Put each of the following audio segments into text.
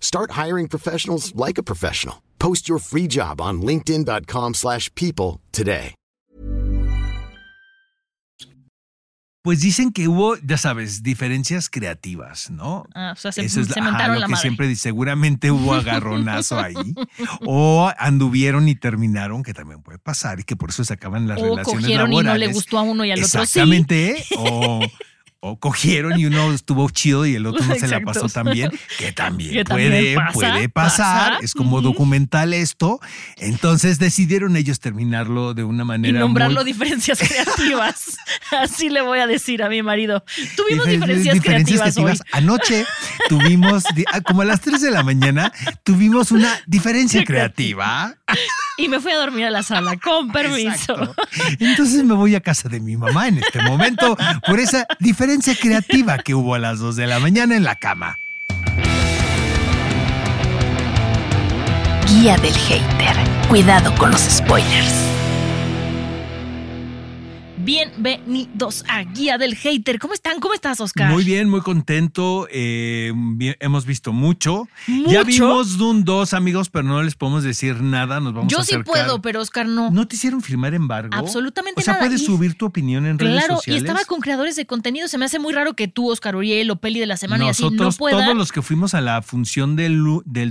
Start hiring professionals like a professional. Post your free job on linkedin.com/people slash people today. Pues dicen que hubo, ya sabes, diferencias creativas, ¿no? Ah, o sea, se, Eso es se ajá, lo la que madre. siempre dice. Seguramente hubo agarronazo ahí. O anduvieron y terminaron, que también puede pasar, y que por eso se acaban las O relaciones cogieron y no le gustó a uno y al otro sí. Exactamente. O, o cogieron y uno estuvo chido y el otro no se la pasó tan bien, que también Que puede, también pasa, puede pasar. pasa. Es como Ujú. documental esto. Entonces decidieron ellos terminarlo de una Y manera. nombrarlo muy- diferencias creativas. Así le voy a decir a mi marido. Tuvimos Difer- diferencias, creativas, hoy. Anoche tuvimos, ah, como a las 3 de la mañana, tuvimos una diferencia creativa. Y me fui a dormir a la sala, con permiso. Exacto. Entonces me voy a casa de mi mamá en este momento por esa diferencia creativa que hubo a las 2 de la mañana en la cama. Guía del hater. Cuidado con los spoilers. Bienvenidos a Guía del Hater. ¿Cómo están? ¿Cómo estás, Oscar? Muy bien, muy contento. eh, hemos visto mucho. ¿Mucho? Ya vimos Dune 2, amigos, pero no les podemos decir nada. Nos vamos Yo a sí acercar. puedo, pero Oscar no. ¿No te hicieron firmar embargo? Absolutamente O sea, nada. puedes Y- subir tu opinión en redes Claro, y sociales. estaba con creadores de contenido. Se me hace muy raro que tú, Oscar Uriel, o Peli de la Semana y así no Nosotros, puedan. todos los que fuimos a la función del,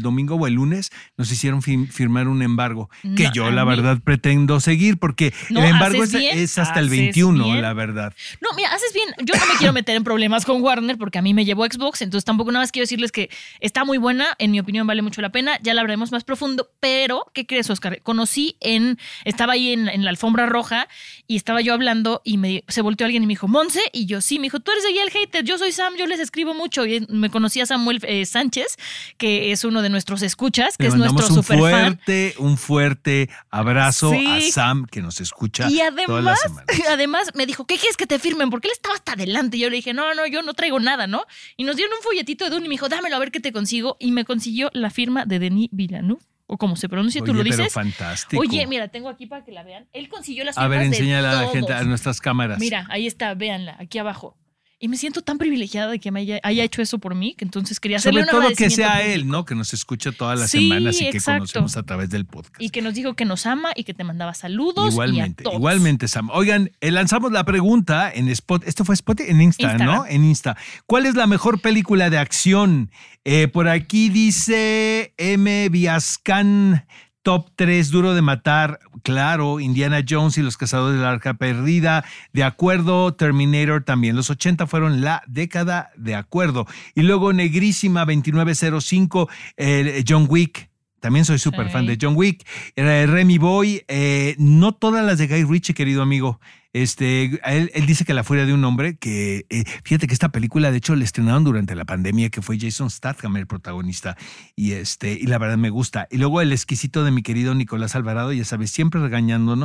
domingo o el lunes, nos hicieron fi- firmar un embargo, que yo la mí- verdad pretendo seguir, porque No, el embargo es, hasta el haces 21, bien. la verdad. No, mira, haces bien. Yo no me quiero meter en problemas con Warner porque a mí me llevó Xbox, entonces tampoco nada más quiero decirles que está muy buena, en mi opinión vale mucho la pena, ya la hablaremos más profundo, pero ¿qué crees, Oscar? Conocí en, estaba ahí en, en la alfombra roja y estaba yo hablando y me, se volteó alguien y me dijo, Monse, y yo sí, me dijo, tú eres de Hater, yo soy Sam, yo les escribo mucho y me conocí a Samuel eh, Sánchez, que es uno de nuestros escuchas, que Le es nuestro un super fan. fuerte, un fuerte abrazo Sí. a Sam, que nos escucha Y además, además me dijo, ¿qué quieres que te firmen? Porque él estaba hasta adelante. Y yo le dije, no, no, yo no traigo nada, ¿no? Y nos dieron un folletito de Dune y me dijo, dámelo a ver qué te consigo. Y me consiguió la firma de Denis Villeneuve, o como se pronuncia, tú Oye, lo pero dices. fantástico. Oye, mira, tengo aquí para que la vean. Él consiguió las a firmas ver, de enséñale a la gente, a nuestras cámaras. Mira, ahí está, véanla, aquí abajo. Y me siento tan privilegiada de que me haya, haya hecho eso por mí, que entonces quería hacerle Sobre todo que sea público. él, ¿no? Que nos escucha todas las Sí, semanas y que exacto. conocemos a través del podcast. Y que nos dijo que nos ama y que te mandaba saludos. Igualmente, y a todos. igualmente, Sam. Oigan, eh, lanzamos la pregunta en Spot. Esto fue Spot en Insta, Instagram. ¿no? En Insta. ¿Cuál es la mejor película de acción? Eh, por aquí dice M. Viascan. Top 3, Duro de Matar, claro, Indiana Jones y Los Cazadores de la Arca Perdida, de acuerdo, Terminator también. Los 80 fueron la década de acuerdo. Y luego Negrísima 2905, eh, John Wick, también soy súper Sí. fan de John Wick. Eh, Remy Boy, eh, no todas las de Guy Ritchie, querido amigo. Este, él, él dice que La Furia de un Hombre, que eh, fíjate que esta película, de hecho, la estrenaron durante la pandemia, que fue Jason Statham el protagonista. Y este, y la verdad me gusta. Y luego el exquisito de mi querido Nicolás Alvarado, ya sabes, siempre regañando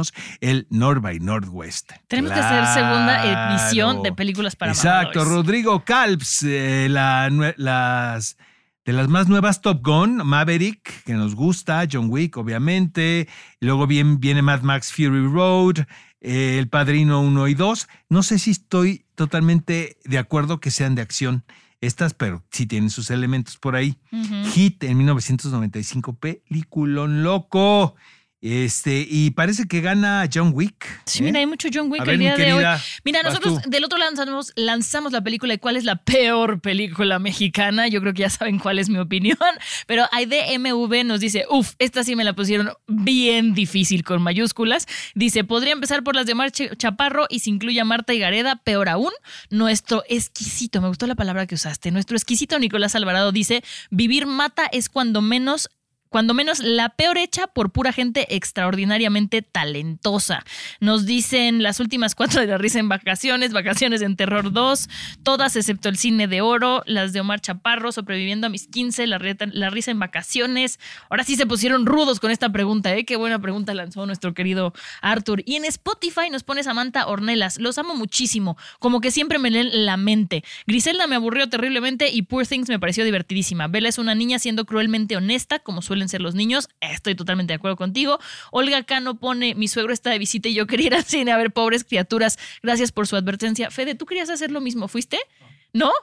el North by Northwest. Tenemos que hacer segunda edición Claro. de películas para Exacto, mamadores. Rodrigo Calps, eh, la las de las más nuevas Top Gun, Maverick, que nos gusta, John Wick, obviamente. Luego viene Mad Max Fury Road, eh, El Padrino 1 y 2. No sé si estoy totalmente de acuerdo que sean de acción estas, pero sí tienen sus elementos por ahí. Hit en 1995, peliculón loco. Este, y parece que gana John Wick. Sí, ¿eh? mira, hay mucho John Wick el ver, mi día de hoy. Mira, nosotros tú. del otro lanzamos, lanzamos la película de cuál es la peor película mexicana. Yo creo que ya saben cuál es mi opinión. Pero IDMV nos dice, uff, esta sí me la pusieron bien difícil con mayúsculas. Dice, podría empezar por las de Mar Ch- Chaparro y si incluye a Marta y Gareda, peor aún. Nuestro exquisito, me gustó la palabra que usaste, nuestro exquisito Nicolás Alvarado dice, vivir mata es cuando menos cuando menos la peor hecha por pura gente extraordinariamente talentosa. Nos dicen las últimas cuatro de la risa en vacaciones, vacaciones en Terror 2, todas excepto el cine de oro, las de Omar Chaparro, sobreviviendo a mis 15, la, risa en vacaciones. Ahora sí se pusieron rudos con esta pregunta, ¿eh? Qué buena pregunta lanzó nuestro querido Arthur. Y en Spotify nos pone Samantha Ornelas, los amo muchísimo, como que siempre me leen la mente. Griselda me aburrió terriblemente y Poor Things me pareció divertidísima. Bella es una niña siendo cruelmente honesta, como suele ser los niños. Estoy totalmente de acuerdo contigo. Olga Cano pone, mi suegro está de visita y yo quería ir al cine a ver pobres criaturas. Gracias por su advertencia. Fede, ¿tú querías hacer lo mismo? ¿Fuiste?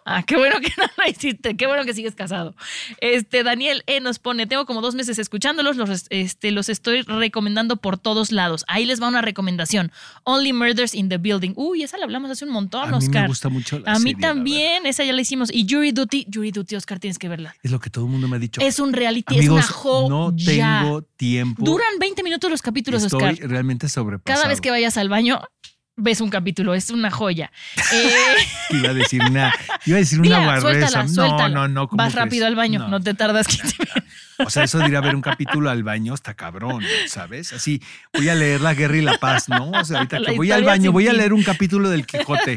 Ah, qué bueno que no lo hiciste, qué bueno que sigues casado. Este, Daniel E nos pone, tengo como dos meses escuchándolos, los, este, los estoy recomendando por todos lados. Ahí les va una recomendación. Only Murders in the Building. Uy, esa la hablamos hace un montón, a Oscar. A mí me gusta mucho la A mí también, esa ya la hicimos. Y Jury Duty, Jury Duty, Oscar, tienes que verla. Es lo que todo el mundo me ha dicho. Es un reality, Amigos, es una joya. no tengo tiempo. Duran 20 minutos los capítulos, Estoy Oscar. realmente sobrepasado. Cada vez que vayas al baño, ves un capítulo, es una joya. Eh, iba a decir una, iba a decir una guarreza. suéltala, no, suéltala. no, no. ¿cómo Vas crees? rápido al baño, no, te tardas 15 minutos. O sea, eso de ir a ver un capítulo al baño está cabrón, ¿sabes? Así, voy a leer La Guerra y la Paz, ¿no? O sea, ahorita La que voy al baño, voy a leer un capítulo del Quijote.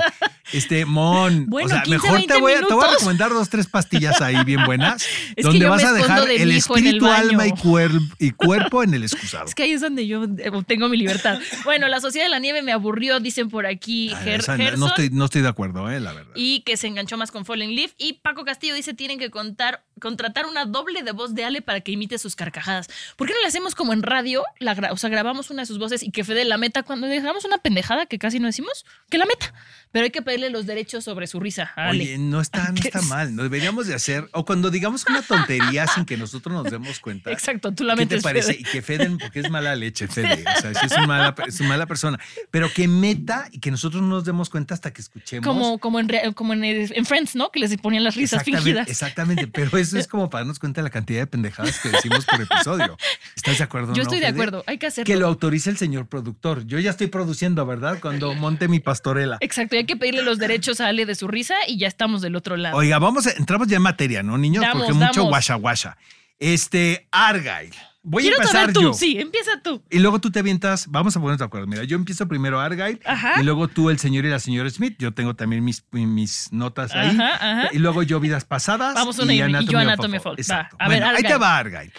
Este, Mon, Bueno, o sea, 15, mejor te 20 voy, a, te voy a recomendar dos, tres pastillas ahí bien buenas, donde vas a dejar de el espíritu, alma y, cuer- y cuerpo en el excusado. Es que ahí es donde yo eh, obtengo mi libertad. Bueno, la Sociedad de la Nieve me aburrió, dicen por aquí Ah, Ger- Gerson. no, estoy, no estoy de acuerdo, eh, la verdad. y que se enganchó más con Fallen Leaf. Y Paco Castillo dice tienen que contar, contratar una doble de voz de Ale para que imite sus carcajadas. ¿Por qué no le hacemos como en radio? La o sea, grabamos una de sus voces y que Fede la meta cuando dejamos una pendejada que casi no decimos, que la meta. Pero hay que pedirle los derechos sobre su risa a Ale. Oye, no está, no está mal. No deberíamos de hacer, o cuando digamos una tontería sin que nosotros nos demos cuenta. Exacto, tú la ¿Qué te parece? Fede. Y que Feden, porque es mala leche, Fede. O sea, sí es, una mala, es una mala persona. Pero que meta y que nosotros no nos demos cuenta hasta que escuchemos. Como, como, en, como en, en Friends, ¿no? Que les ponían las risas Exactamente, fingidas. Exactamente, pero eso es como para darnos cuenta de la cantidad de pendejadas que decimos por episodio. ¿Estás de acuerdo? Yo no, estoy de Fede? acuerdo, hay que hacerlo. Que lo autorice el señor productor. Yo ya estoy produciendo, ¿verdad? Cuando monte mi pastorela. Exacto, hay que pedirle los derechos a Ale de su risa y ya estamos del otro lado. Oiga, vamos, a- entramos ya en materia, ¿no, niños? Damos, Porque mucho damos. guasha guasha. Este, Argyle. Voy Quiero a empezar tú, yo. sí, empieza tú. Y luego tú te avientas, vamos a ponernos de acuerdo. Mira, yo empiezo primero Argyle Ajá. y luego tú el señor y la señora Smith. Yo tengo también mis, mis notas ahí. Ajá, ajá. Y luego yo vidas pasadas. Vamos una y- y yo Anatomy Fall. Fall. Va, a ver, Bueno, ahí te Argyle. va Argyle.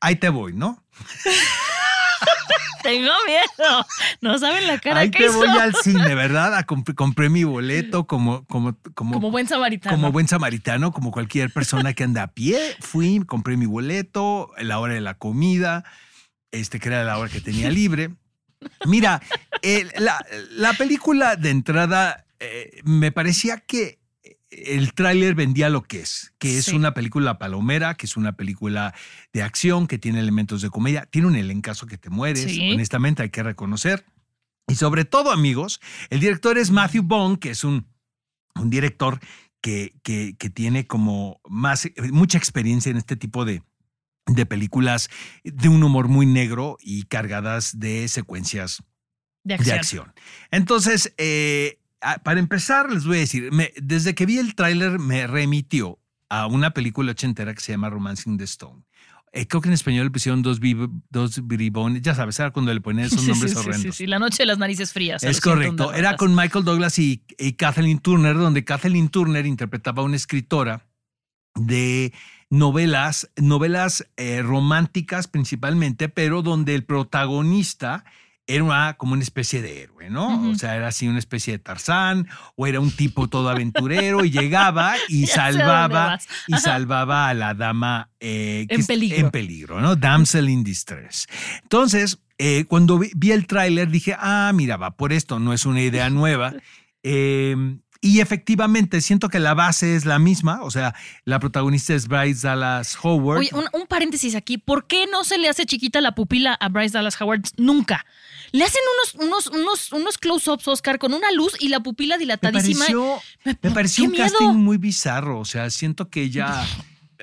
Ahí te voy, ¿no? Tengo miedo. No saben la cara Ahí que te hizo. voy al cine, ¿verdad? A comp- compré mi boleto como, como, como, Como buen samaritano. como buen samaritano, como cualquier persona que anda a pie. Fui, compré mi boleto, la hora de la comida, este, que era la hora que tenía libre. Mira, el- la, la película de entrada eh, me parecía que el tráiler vendía lo que es, que es Sí. una película palomera, que es una película de acción, que tiene elementos de comedia, tiene un elencazo que te mueres, Sí. honestamente hay que reconocer. Y sobre todo, amigos, el director es Matthew Bond, que es un, un director que, que, que tiene como más, mucha experiencia en este tipo de, de películas de un humor muy negro y cargadas de secuencias de de acción. acción. Entonces, eh, para empezar, les voy a decir, me- desde que vi el tráiler me remitió a una película ochentera que se llama Romancing the Stone. Eh, creo que en español le pusieron dos, dos bribones, ya sabes, era cuando le ponían esos nombres sí, sí, horrendos. sí, sí, la noche de las narices frías. Es los 101 correcto. Era con Michael Douglas y, y Kathleen Turner, donde Kathleen Turner interpretaba a una escritora de novelas, novelas eh, románticas principalmente, pero donde el protagonista era una- como una especie de héroe, ¿no? O sea, era así una especie de Tarzán, o era un tipo todo aventurero y llegaba y salvaba y salvaba a la dama eh, En peligro. en peligro, ¿no? Damsel in distress. Entonces, eh, cuando vi, vi el tráiler dije, ah, mira, va por esto, no es una idea nueva. Eh, y efectivamente, siento que la base es la misma, o sea, la protagonista es Bryce Dallas Howard. Oye, un, un paréntesis aquí. ¿Por qué no se le hace chiquita la pupila a Bryce Dallas Howard? Nunca. Le hacen unos, unos, unos, unos close-ups, Oscar, con una luz y la pupila me dilatadísima. pareció, Me- me pareció ¡Qué un miedo! casting muy bizarro, o sea, siento que ella,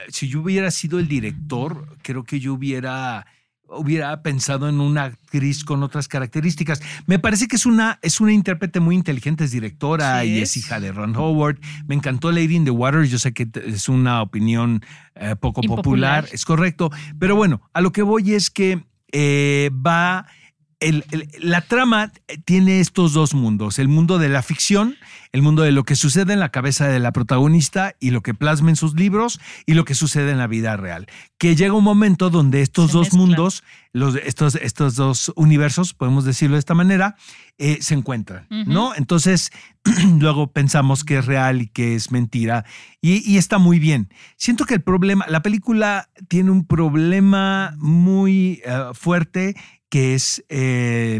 si yo hubiera sido el director, creo que yo hubiera hubiera pensado en una actriz con otras características. Me parece que es una, es una intérprete muy inteligente, es directora Sí y es. es hija de Ron Howard. Me encantó Lady in the Water. Yo sé que es una opinión eh, poco Impopular. popular, es correcto. Pero bueno, a lo que voy es que eh, va. El- el- la trama tiene estos dos mundos: el mundo de la ficción, el mundo de lo que sucede en la cabeza de la protagonista y lo que plasma en sus libros y lo que sucede en la vida real. Que llega un momento donde estos Se dos mezclan. mundos, los, estos, estos dos universos, podemos decirlo de esta manera, eh, se encuentran. ¿no? Entonces, luego pensamos que es real y que es mentira y, y está muy bien. Siento que el problema, la película tiene un problema muy eh, fuerte que es, eh,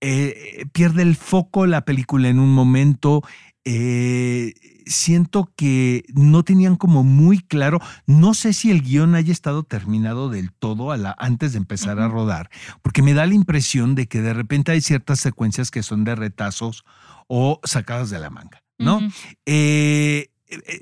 eh, pierde el foco la película en un momento. eh, siento que no tenían como muy claro, no sé si el guion haya estado terminado del todo a la, antes de empezar a rodar, porque me da la impresión de que de repente hay ciertas secuencias que son de retazos o sacadas de la manga, ¿no? Eh,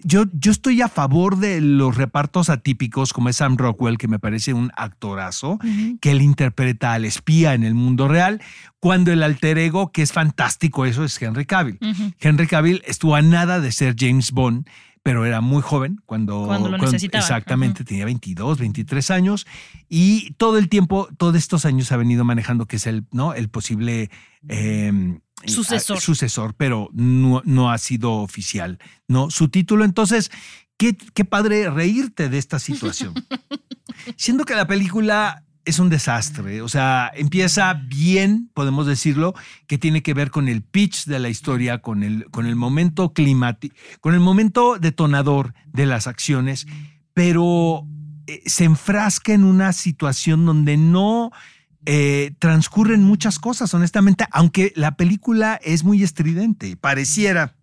yo, yo estoy a favor de los repartos atípicos como es Sam Rockwell, que me parece un actorazo, que él interpreta al espía en el mundo real, cuando el alter ego, que es fantástico, eso es Henry Cavill. Henry Cavill estuvo a nada de ser James Bond, pero era muy joven cuando, Cuando lo necesitaba. Exactamente, tenía 22, 23 años y todo el tiempo, todos estos años ha venido manejando que es el, ¿no? el posible eh, Sucesor. ah, sucesor, pero no, no ha sido oficial, ¿no? Su título, entonces, qué, qué padre reírte de esta situación. Siendo que la película es un desastre, o sea, empieza bien, podemos decirlo, que tiene que ver con el pitch de la historia, con el, con el momento climático, con el momento detonador de las acciones, pero eh, se enfrasca en una situación donde no eh, transcurren muchas cosas, honestamente, aunque la película es muy estridente, pareciera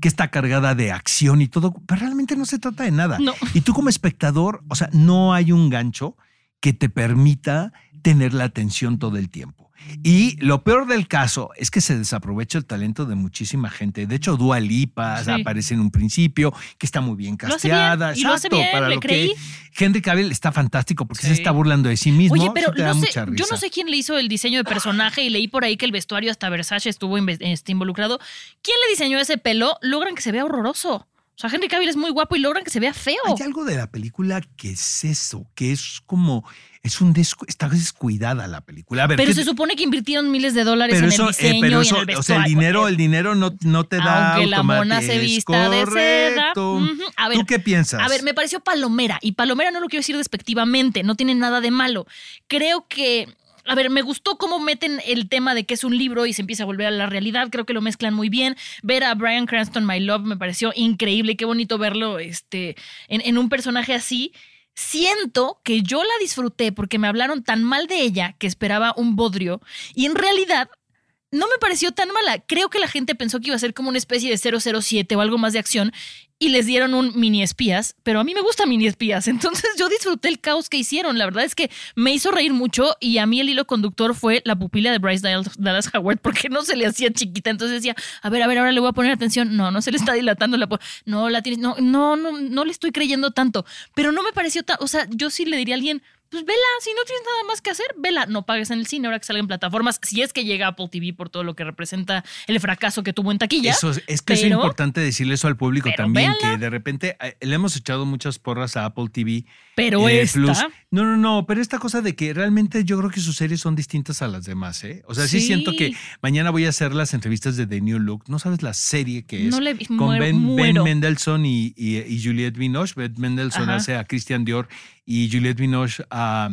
que está cargada de acción y todo, pero realmente no se trata de nada. No. Y tú como espectador, o sea, no hay un gancho que te permita tener la atención todo el tiempo. Y lo peor del caso es que se desaprovecha el talento de muchísima gente. De hecho, Dua Lipa Sí. aparece en un principio, que está muy bien bien, casteada. hace exacto, bien, para lo creí. que Henry Cavill está fantástico porque Sí. se está burlando de sí mismo. Oye, pero no sé, yo no sé quién le hizo el diseño de personaje y leí por ahí que el vestuario hasta Versace estuvo este, involucrado. ¿Quién le diseñó ese pelo? Logran que se vea horroroso. O sea, Henry Cavill es muy guapo y logran que se vea feo. Hay algo de la película que es eso, que es como, es un descu- está descuidada la película. A ver, Pero ¿qué- se supone que invirtieron miles de dólares pero en eso, el eh, diseño pero y eso, en el vestuario. o sea, el dinero, el dinero no, no te da Aunque la mona se vista de seda. A ver, ¿Tú qué piensas? A ver, me pareció palomera. Y palomera no lo quiero decir despectivamente, no tiene nada de malo. Creo que. A ver, me gustó cómo meten el tema de que es un libro y se empieza a volver a la realidad. Creo que lo mezclan muy bien. Ver a Brian Cranston, My Love, me pareció increíble. Qué bonito verlo este, en, en un personaje así. Siento que yo la disfruté porque me hablaron tan mal de ella que esperaba un bodrio. Y en realidad no me pareció tan mala. Creo que la gente pensó que iba a ser como una especie de 007 o algo más de acción y les dieron un mini espías, pero a mí me gusta mini espías, entonces yo disfruté el caos que hicieron. La verdad es que me hizo reír mucho y a mí el hilo conductor fue la pupila de Bryce Dallas- Howard porque no se le hacía chiquita, entonces decía, a ver, a ver, ahora le voy a poner atención. No, no se le está dilatando la No, la no, no, no, no le estoy creyendo tanto, pero no me pareció tan, o sea, yo sí le diría a alguien, pues vela, si no tienes nada más que hacer, vela, no pagues en el cine ahora que salga en plataformas, si es que llega Apple TV por todo lo que representa el fracaso que tuvo en taquilla. Eso es, es que es importante decirle eso al público también, véanla. que de repente eh, le hemos echado muchas porras a Apple TV. Pero eh, esta, Plus. No, no, no, pero esta cosa de que realmente yo creo que sus series son distintas a las demás, ¿eh? O sea, sí, Sí. siento que mañana voy a hacer las entrevistas de The New Look. No sabes la serie que es. No le con muero- Ben, Ben muero. Mendelssohn y, y, y Juliette Binoche. Ben Mendelssohn Ajá. hace a Christian Dior y Juliette Binoche a,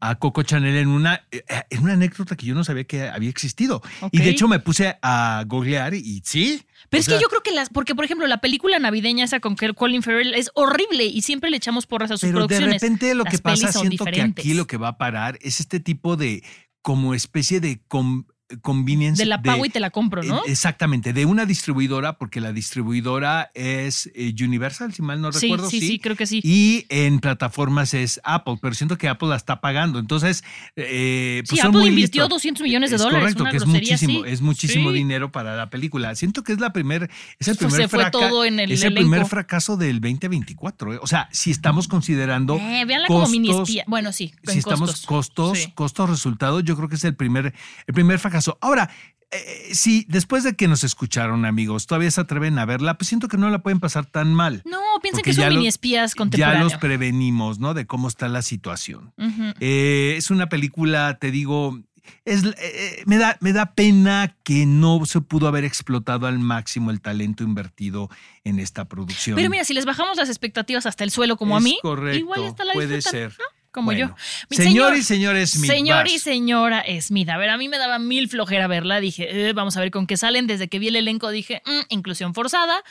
a Coco Chanel en una, eh, en una anécdota que yo no sabía que había existido. Y de hecho me puse a googlear y sí. Pero es sea, que yo creo que las, porque por ejemplo la película navideña esa con Colin Farrell es horrible y siempre le echamos porras a sus Pero de producciones. repente lo Las que pasa, siento que aquí lo que va a parar es este tipo de como especie de com- convenience. De la pago y te la compro, ¿no? Eh, Exactamente, de una distribuidora, porque la distribuidora es eh, Universal, si mal no Sí, recuerdo. sí, sí, creo que sí. Y en plataformas es Apple, pero siento que Apple la está pagando. Entonces, eh, pues Sí, son Apple muy invirtió listos. 200 millones de Es dólares. Correcto, una que es muchísimo, así. es muchísimo Sí. dinero para la película. Siento que es la primer, es el primer se fue fraca- todo en el es el primer elenco. fracaso del 2024. ¿eh? O sea, si estamos considerando Eh, véanla como mini costos, espía. Bueno, sí, si estamos costos, Sí. costos, resultados, yo creo que es el primer, el primer fracaso. Ahora, eh, si después de que nos escucharon, amigos, todavía se atreven a verla, pues siento que no la pueden pasar tan mal. No, piensen que son ya mini espías Ya contemporáneos. los prevenimos, ¿no? De cómo está la situación. Eh, es una película, te digo, es, eh, eh, me, da, me da pena que no se pudo haber explotado al máximo el talento invertido en esta producción. Pero mira, si les bajamos las expectativas hasta el suelo como a mí, correcto, igual esta la puede ser. ¿no? Como Bueno. yo. Mi Señor y señor Smith, Señor y señora Smith. A ver, a mí me daba mil flojera verla. Dije, eh, vamos a ver con qué salen. Desde que vi el elenco dije, "Mm, inclusión forzada.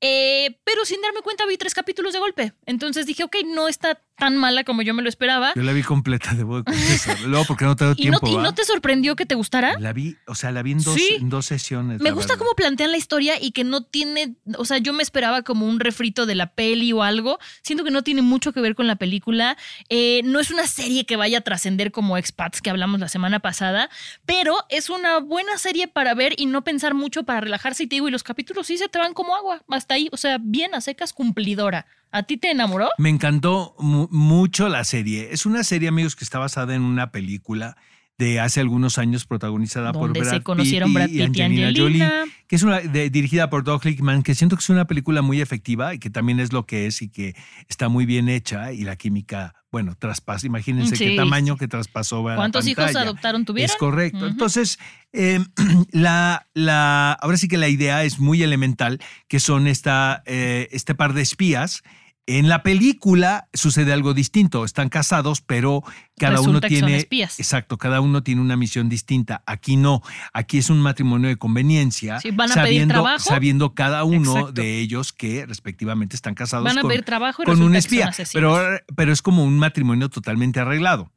Eh, pero sin darme cuenta vi tres capítulos de golpe. Entonces dije, ok, no está tan mala como yo me lo esperaba. Yo la vi completa, debo de confesarlo. Luego, porque no tengo ¿Y no, tiempo. y no te sorprendió que te gustara? La vi, o sea, la vi en dos, Sí. en dos sesiones. Me gusta verdad. cómo plantean la historia y que no tiene, o sea, yo me esperaba como un refrito de la peli o algo. Siento que no tiene mucho que ver con la película. Eh, no es una serie que vaya a trascender como Expats que hablamos la semana pasada, pero es una buena serie para ver y no pensar mucho para relajarse. Y te digo, y los capítulos sí se te van como agua, hasta ahí. O sea, bien a secas, cumplidora. ¿A ti te enamoró? Me encantó mu- mucho la serie. Es una serie, amigos, que está basada en una película de hace algunos años protagonizada por Brad se conocieron Pitt Brad Pitt y Angelina, Angelina. Jolie, que es una de- dirigida por Doug Lickman, que siento que es una película muy efectiva y que también es lo que es y que está muy bien hecha y la química, bueno, traspasa. Imagínense Sí, qué tamaño que traspasó la ¿Cuántos hijos adoptaron tuvieron? Es correcto. Entonces, eh, la, la, ahora sí que la idea es muy elemental, que son esta, eh, este par de espías. En la película sucede algo distinto. Están casados, pero cada Resulta uno tiene. espías. Exacto, cada uno tiene una misión distinta. Aquí no. Aquí es un matrimonio de conveniencia. Sí, van a pedir sabiendo, trabajo. sabiendo cada uno Exacto. de ellos que respectivamente están casados Van a con, pedir trabajo y con un espía. Pero, pero es como un matrimonio totalmente arreglado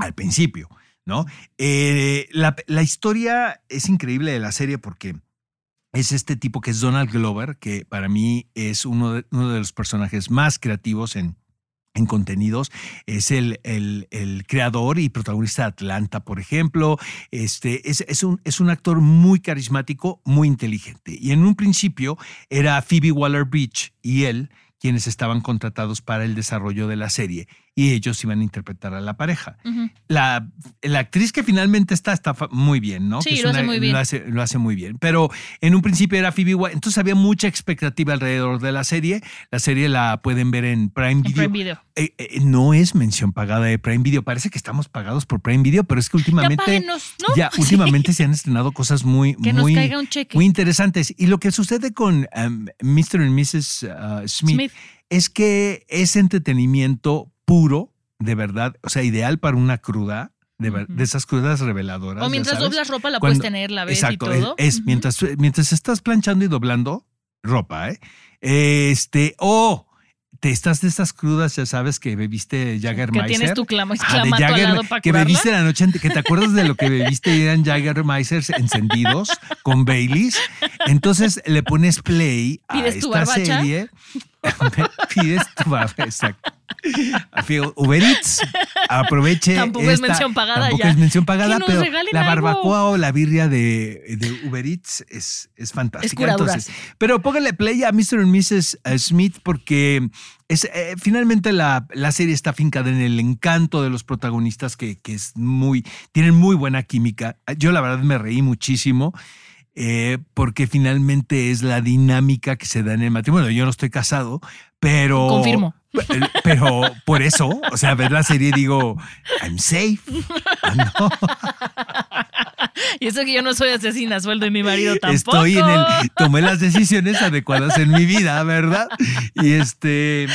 al principio, ¿no? Eh, la, la historia es increíble de la serie porque es este tipo que es Donald Glover, que para mí es uno de, uno de los personajes más creativos en, en contenidos. Es el, el- creador y protagonista de Atlanta, por ejemplo. Este, es, es un, es un actor muy carismático, muy inteligente. Y en un principio era Phoebe Waller Bridge y él quienes estaban contratados para el desarrollo de la serie y ellos iban a interpretar a la pareja. La, la actriz que finalmente está está muy bien, ¿no? Sí, lo hace muy bien. Lo hace, lo hace muy bien. Pero en un principio era Phoebe Wa- entonces había mucha expectativa alrededor de la serie. La serie la pueden ver en Prime En Video. Prime Video. Eh, eh, no es mención pagada de Prime Video. Parece que estamos pagados por Prime Video, pero es que últimamente páguenos, ¿no? ya últimamente se han estrenado cosas muy Que nos muy caiga un cheque. muy interesantes. Y lo que sucede con um, Mr. y Mrs. uh, Smith, Smith. es que es entretenimiento puro, de verdad, o sea, ideal para una cruda, de, ver- Ujú. de esas crudas reveladoras. O mientras sabes. doblas ropa la Cuando- puedes tener, la ves Exacto, y es- todo. es, Ujú. mientras, mientras estás planchando y doblando ropa, ¿eh? Este, o te estás de estas crudas, ya sabes, que bebiste Que Jagermeister. tienes tu clama, Ah, de al lado para que bebiste la noche que te acuerdas de lo que bebiste eran Jagermeisters encendidos con Baileys. Entonces le pones play a ¿Pides tu esta barbacha? serie. Pides tu barbacha, exacto. Uber Eats, aproveche. Tampoco es mención pagada Tampoco ya. es mención pagada, pero la algo. barbacoa o la birria de, de Uber Eats es, es fantástica. Entonces, pero póngale play a Mr. y Mrs. Smith porque es, eh, finalmente la, la serie está fincada en el encanto de los protagonistas que, que es muy, tienen muy buena química. Yo la verdad me reí muchísimo. eh, porque finalmente es la dinámica que se da en el matrimonio. Yo no estoy casado, pero. Confirmo. Pero, por eso, o sea, ver la serie y digo, I'm safe. Ah, no. Y eso que yo no soy asesina, sueldo y mi marido tampoco. Estoy en el. Tomé las decisiones adecuadas en mi vida, ¿verdad? Y este.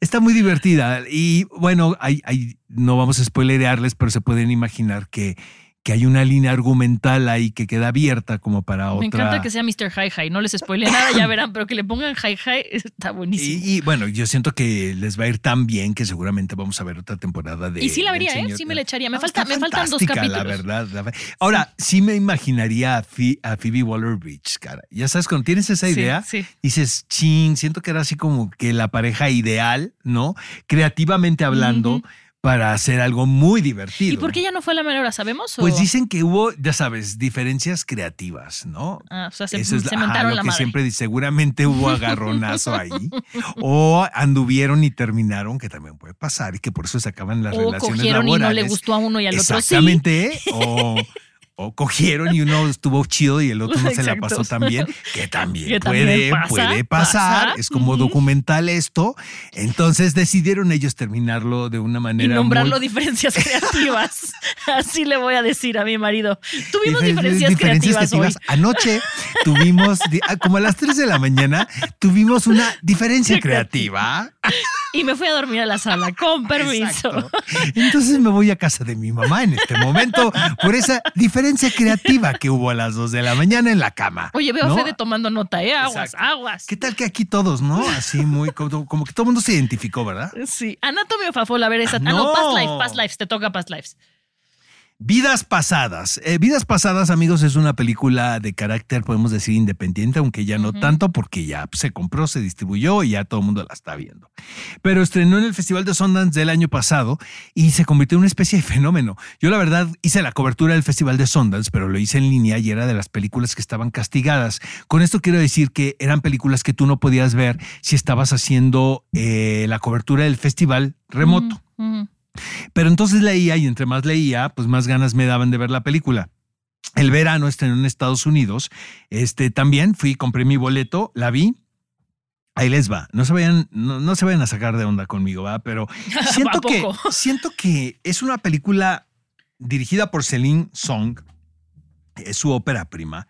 Está muy divertida. Y bueno, hay, hay, no vamos a spoilerearles, pero se pueden imaginar que, que hay una línea argumental ahí que queda abierta como para otra. Me encanta que sea Mr. Hi Hi. No les spoile nada, ya verán, pero que le pongan Hi Hi está buenísimo. Y, y, bueno, yo siento que les va a ir tan bien que seguramente vamos a ver otra temporada de. Y sí la vería, ¿eh? Sí me la echaría. Me, No, falta, está me faltan dos capítulos. La verdad. la Ahora, sí me imaginaría a, a Phoebe Waller Bridge, cara. Ya sabes, cuando tienes esa idea, sí. dices, ching, siento que era así como que la pareja ideal, ¿no? Creativamente hablando, para hacer algo muy divertido. ¿Y por qué ya no fue a la mera hora? ¿Sabemos? o- Pues dicen que hubo, ya sabes, diferencias creativas, ¿no? Ah, o sea, se, Eso es se ajá, mentaron lo la que madre. siempre dice, seguramente hubo agarronazo ahí. o anduvieron y terminaron, que también puede pasar, y que por eso se acaban las o relaciones cogieron y no le gustó a uno y al otro sí. Exactamente. O, o cogieron y uno estuvo chido y el otro no se la pasó tan bien, que también Que puede, también pasa, puede pasar. pasa. Es como Ujú. documental esto. Entonces decidieron ellos terminarlo de una Y manera. nombrarlo muy- diferencias creativas. Así le voy a decir a mi marido. Tuvimos Difer- diferencias, creativas, hoy. Anoche tuvimos, ah, como a las 3 de la mañana, tuvimos una diferencia creativa. Y me fui a dormir a la sala, con permiso. Exacto. Entonces me voy a casa de mi mamá en este momento por esa diferencia creativa que hubo a las 2 de la mañana en la cama. Oye, veo ¿no? a Fede tomando nota, ¿eh? Aguas, Exacto. aguas. ¿Qué tal que aquí todos, no? Así muy, como, como que todo el mundo se identificó, ¿verdad? Sí. Anatomía of a Fall, a ver esa. Ah, no, No. Past Life, Past Lives, te toca Past Lives. Vidas Pasadas. Eh, Vidas Pasadas, amigos, es una película de carácter, podemos decir, independiente, aunque ya no tanto, porque ya se compró, se distribuyó y ya todo el mundo la está viendo. Pero estrenó en el Festival de Sundance del año pasado y se convirtió en una especie de fenómeno. Yo, la verdad, hice la cobertura del Festival de Sundance, pero lo hice en línea y era de las películas que estaban castigadas. Con esto quiero decir que eran películas que tú no podías ver si estabas haciendo eh, la cobertura del festival remoto. Pero entonces leía y entre más leía, pues más ganas me daban de ver la película. El verano estrenó en Estados Unidos. Este también fui, compré mi boleto, la vi. Ahí les va. No se vayan, no, no se vayan a sacar de onda conmigo, ¿va? Pero siento ¿A que, siento que es una película dirigida por Celine Song. Es su ópera prima,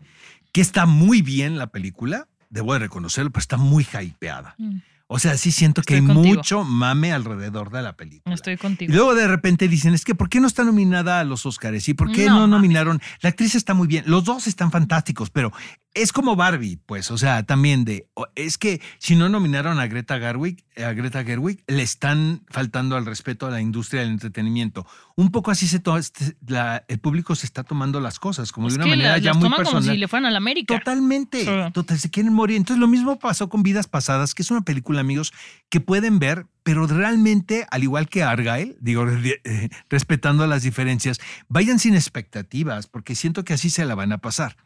que está muy bien la película. Debo de reconocerlo, pero está muy hypeada. Mm. O sea, sí siento que hay contigo. mucho mame alrededor de la película. Estoy Y contigo. luego de repente dicen, es que ¿por qué no está nominada a los Oscars? ¿Y por qué No nominaron? La actriz está muy bien, los dos están fantásticos, pero es como Barbie, pues, o sea, también de, es que si no nominaron a Greta Gerwig, a Greta Gerwig, le están faltando al respeto a la industria del entretenimiento. Un poco así se to- la- el público se está tomando las cosas, como Es de una manera ya muy como personal. si le fueran a la América. Totalmente. Sí. Total, se quieren morir. Entonces, lo mismo pasó con Vidas Pasadas, que es una película, amigos, que pueden ver, pero realmente, al igual que Argyle, digo, eh, respetando las diferencias, vayan sin expectativas, porque siento que así se la van a pasar.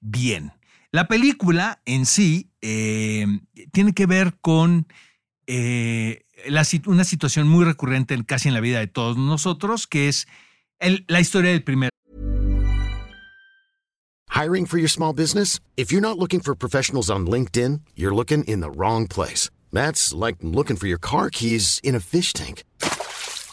Bien. La película en sí eh, tiene que ver con eh, la una situación muy recurrente en- casi en la vida de todos nosotros, que es el- la historia del primer Hiring for your small business? If you're not looking for professionals on LinkedIn, you're looking in the wrong place. That's like looking for your car keys in a fish tank.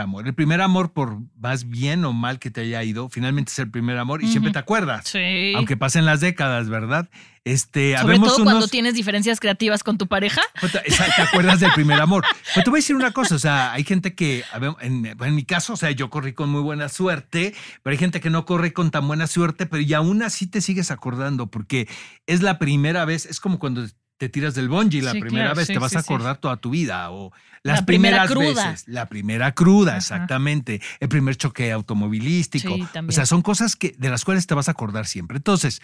Amor. El primer amor, por más bien o mal que te haya ido, finalmente es el primer amor y siempre te acuerdas. Sí. Aunque pasen las décadas, ¿verdad? Este, Sobre todo cuando tienes diferencia creativas con tu pareja. Te- exacto, te acuerdas del primer amor. Pero te voy a decir una cosa, o sea, hay gente que, en, en mi caso, o sea, yo corrí con muy buena suerte, pero hay gente que no corre con tan buena suerte, pero y aún así te sigues acordando, porque es la primera vez, es como cuando te tiras del bungee la Sí, primera claro, vez, sí, te vas sí, a acordar toda tu vida, o las La primera primeras cruda. veces, la primera cruda, Ajá. exactamente, el primer choque automovilístico, o sea, son cosas que, de las cuales te vas a acordar siempre. Entonces,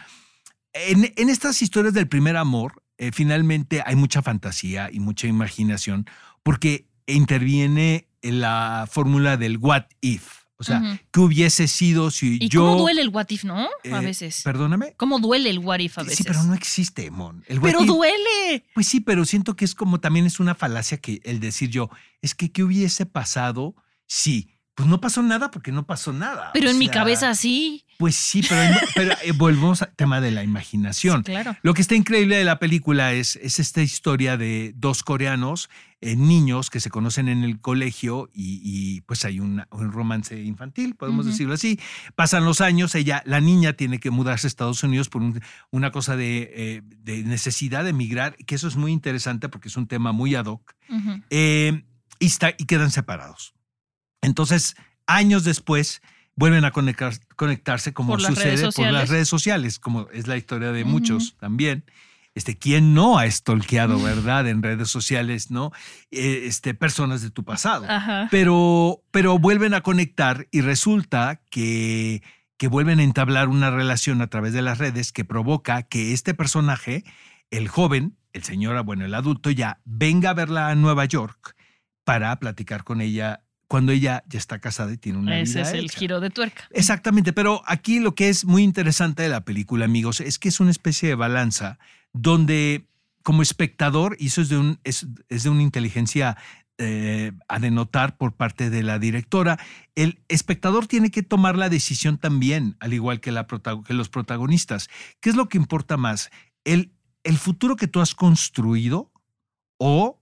en, en estas historias del primer amor, eh, finalmente hay mucha fantasía y mucha imaginación porque interviene en la fórmula del what if. O sea. ¿qué hubiese sido si Y yo... cómo duele el what if, ¿no? a eh, veces. Perdóname. ¿Cómo duele el what if a veces? Sí, pero no existe, Mon. El what Pero if- duele. Pues sí, pero siento que es como también es una falacia que el decir yo, es que ¿qué hubiese pasado si? Pues no pasó nada porque no pasó nada. Pero o en mi cabeza sí. Pues sí, pero, pero, eh, volvemos al tema de la imaginación. Sí, claro. Lo que está increíble de la película es, es esta historia de dos coreanos, eh, niños que se conocen en el colegio y, y, pues hay una- un romance infantil, podemos decirlo así. Pasan los años, ella, la niña tiene que mudarse a Estados Unidos por un- una cosa de, eh, de necesidad de emigrar, que eso es muy interesante porque es un tema muy ad hoc, Ujú. eh, y, está- y quedan separados. Entonces, años después, vuelven a conectar- conectarse como Por sucede por las redes sociales, como es la historia de muchos también. Este, ¿quién no ha stalkeado, verdad, en redes sociales, no? Eh, este, personas de tu pasado. Ajá. Pero, pero vuelven a conectar y resulta que, que vuelven a entablar una relación a través de las redes que provoca que este personaje, el joven, el señor, bueno, el adulto ya, venga a verla a Nueva York para platicar con ella cuando ella ya está casada y tiene una Ese vida es el hecha. giro de tuerca. Exactamente, pero aquí lo que es muy interesante de la película, amigos, es que es una especie de balanza donde como espectador, y eso es de, un, es, es de una inteligencia eh, a denotar por parte de la directora, el espectador tiene que tomar la decisión también, al igual que, la que los protagonistas. ¿Qué es lo que importa más? ¿El, ¿El futuro que tú has construido o